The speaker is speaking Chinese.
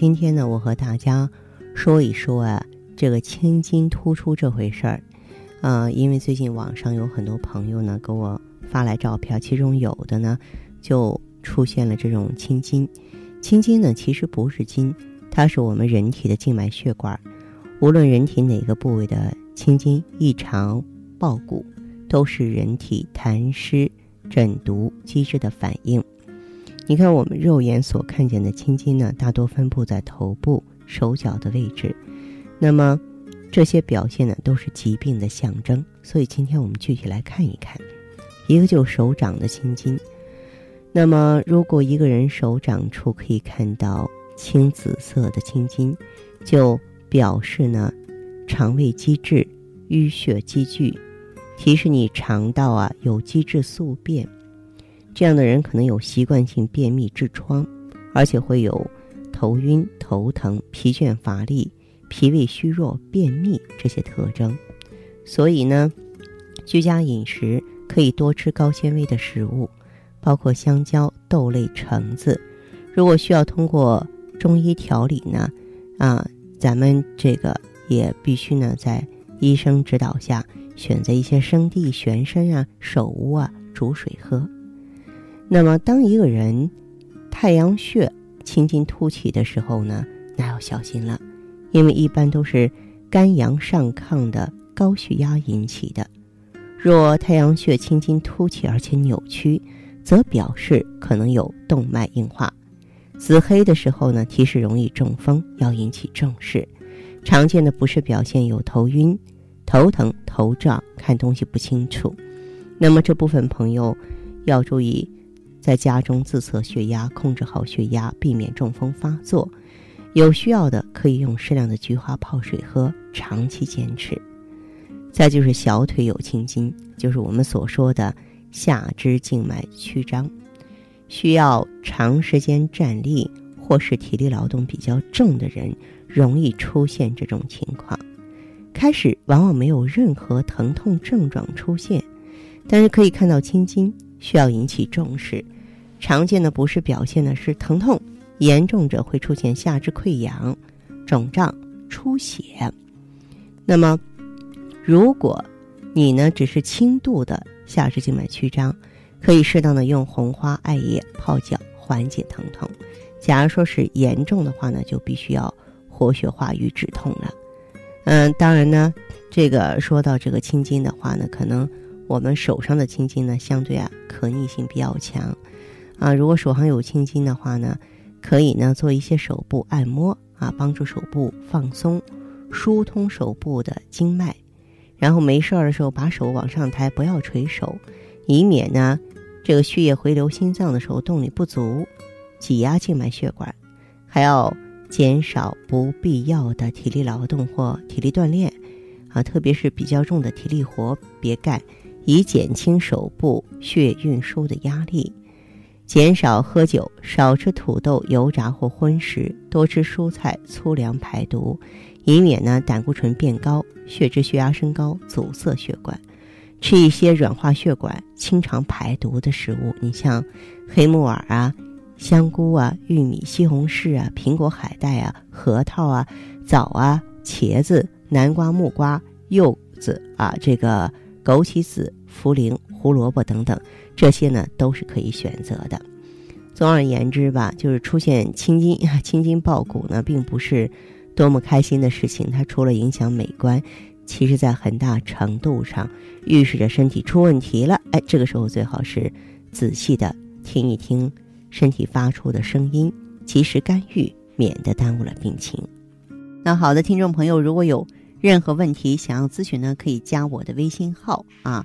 今天呢，我和大家说一说啊，这个青筋突出这回事儿。啊，因为最近网上有很多朋友呢给我发来照片，其中有的呢就出现了这种青筋。青筋呢其实不是筋，它是我们人体的静脉血管。无论人体哪个部位的青筋异常暴鼓，都是人体痰湿疹毒机制的反应。你看，我们肉眼所看见的青筋呢，大多分布在头部、手脚的位置。那么，这些表现呢，都是疾病的象征。所以，今天我们具体来看一看，一个就手掌的青筋。那么，如果一个人手掌处可以看到青紫色的青筋，就表示呢，肠胃积滞、淤血积聚，提示你肠道啊有积滞宿便。这样的人可能有习惯性便秘、痔疮，而且会有头晕、头疼、疲倦乏力、脾胃虚弱、便秘这些特征。所以呢，居家饮食可以多吃高纤维的食物，包括香蕉、豆类、橙子。如果需要通过中医调理呢，啊，咱们这个也必须呢在医生指导下选择一些生地、玄参啊、首乌啊煮水喝。那么，当一个人太阳穴青筋凸起的时候呢，那要小心了，因为一般都是肝阳上亢的高血压引起的。若太阳穴青筋凸起而且扭曲，则表示可能有动脉硬化。紫黑的时候呢，提示容易中风，要引起重视。常见的不适表现有头晕、头疼、头胀、看东西不清楚。那么这部分朋友要注意。在家中自测血压，控制好血压，避免中风发作。有需要的可以用适量的菊花泡水喝，长期坚持。再就是小腿有青筋，就是我们所说的下肢静脉曲张，需要长时间站立或是体力劳动比较重的人，容易出现这种情况。开始往往没有任何疼痛症状出现，但是可以看到青筋。需要引起重视，常见的不适表现呢是疼痛，严重者会出现下肢溃疡、肿胀、出血。那么，如果你呢只是轻度的下肢静脉曲张，可以适当的用红花艾叶泡脚缓解疼痛。假如说是严重的话呢，就必须要活血化瘀止痛了。嗯，当然呢，这个说到这个青筋的话呢，可能。我们手上的青筋呢，相对啊可逆性比较强，啊，如果手上有青筋的话呢，可以呢做一些手部按摩啊，帮助手部放松、疏通手部的经脉，然后没事儿的时候把手往上抬，不要垂手，以免呢这个血液回流心脏的时候动力不足，挤压静脉血管，还要减少不必要的体力劳动或体力锻炼，啊，特别是比较重的体力活别干。以减轻手部血运输的压力，减少喝酒，少吃土豆、油炸或荤食，多吃蔬菜，粗粮排毒，以免呢胆固醇变高，血脂血压升高，阻塞血管。吃一些软化血管、清肠排毒的食物，你像黑木耳啊、香菇啊、玉米、西红柿啊、苹果、海带啊、核桃啊、枣啊、茄子、南瓜、木瓜、柚子啊，这个。枸杞子、茯苓、胡萝卜等等，这些呢都是可以选择的。总而言之吧，就是出现青筋、青筋爆骨呢，并不是多么开心的事情。它除了影响美观，其实在很大程度上预示着身体出问题了。哎，这个时候最好是仔细的听一听身体发出的声音，及时干预，免得耽误了病情。那好的，听众朋友，如果有。任何问题想要咨询呢，可以加我的微信号啊，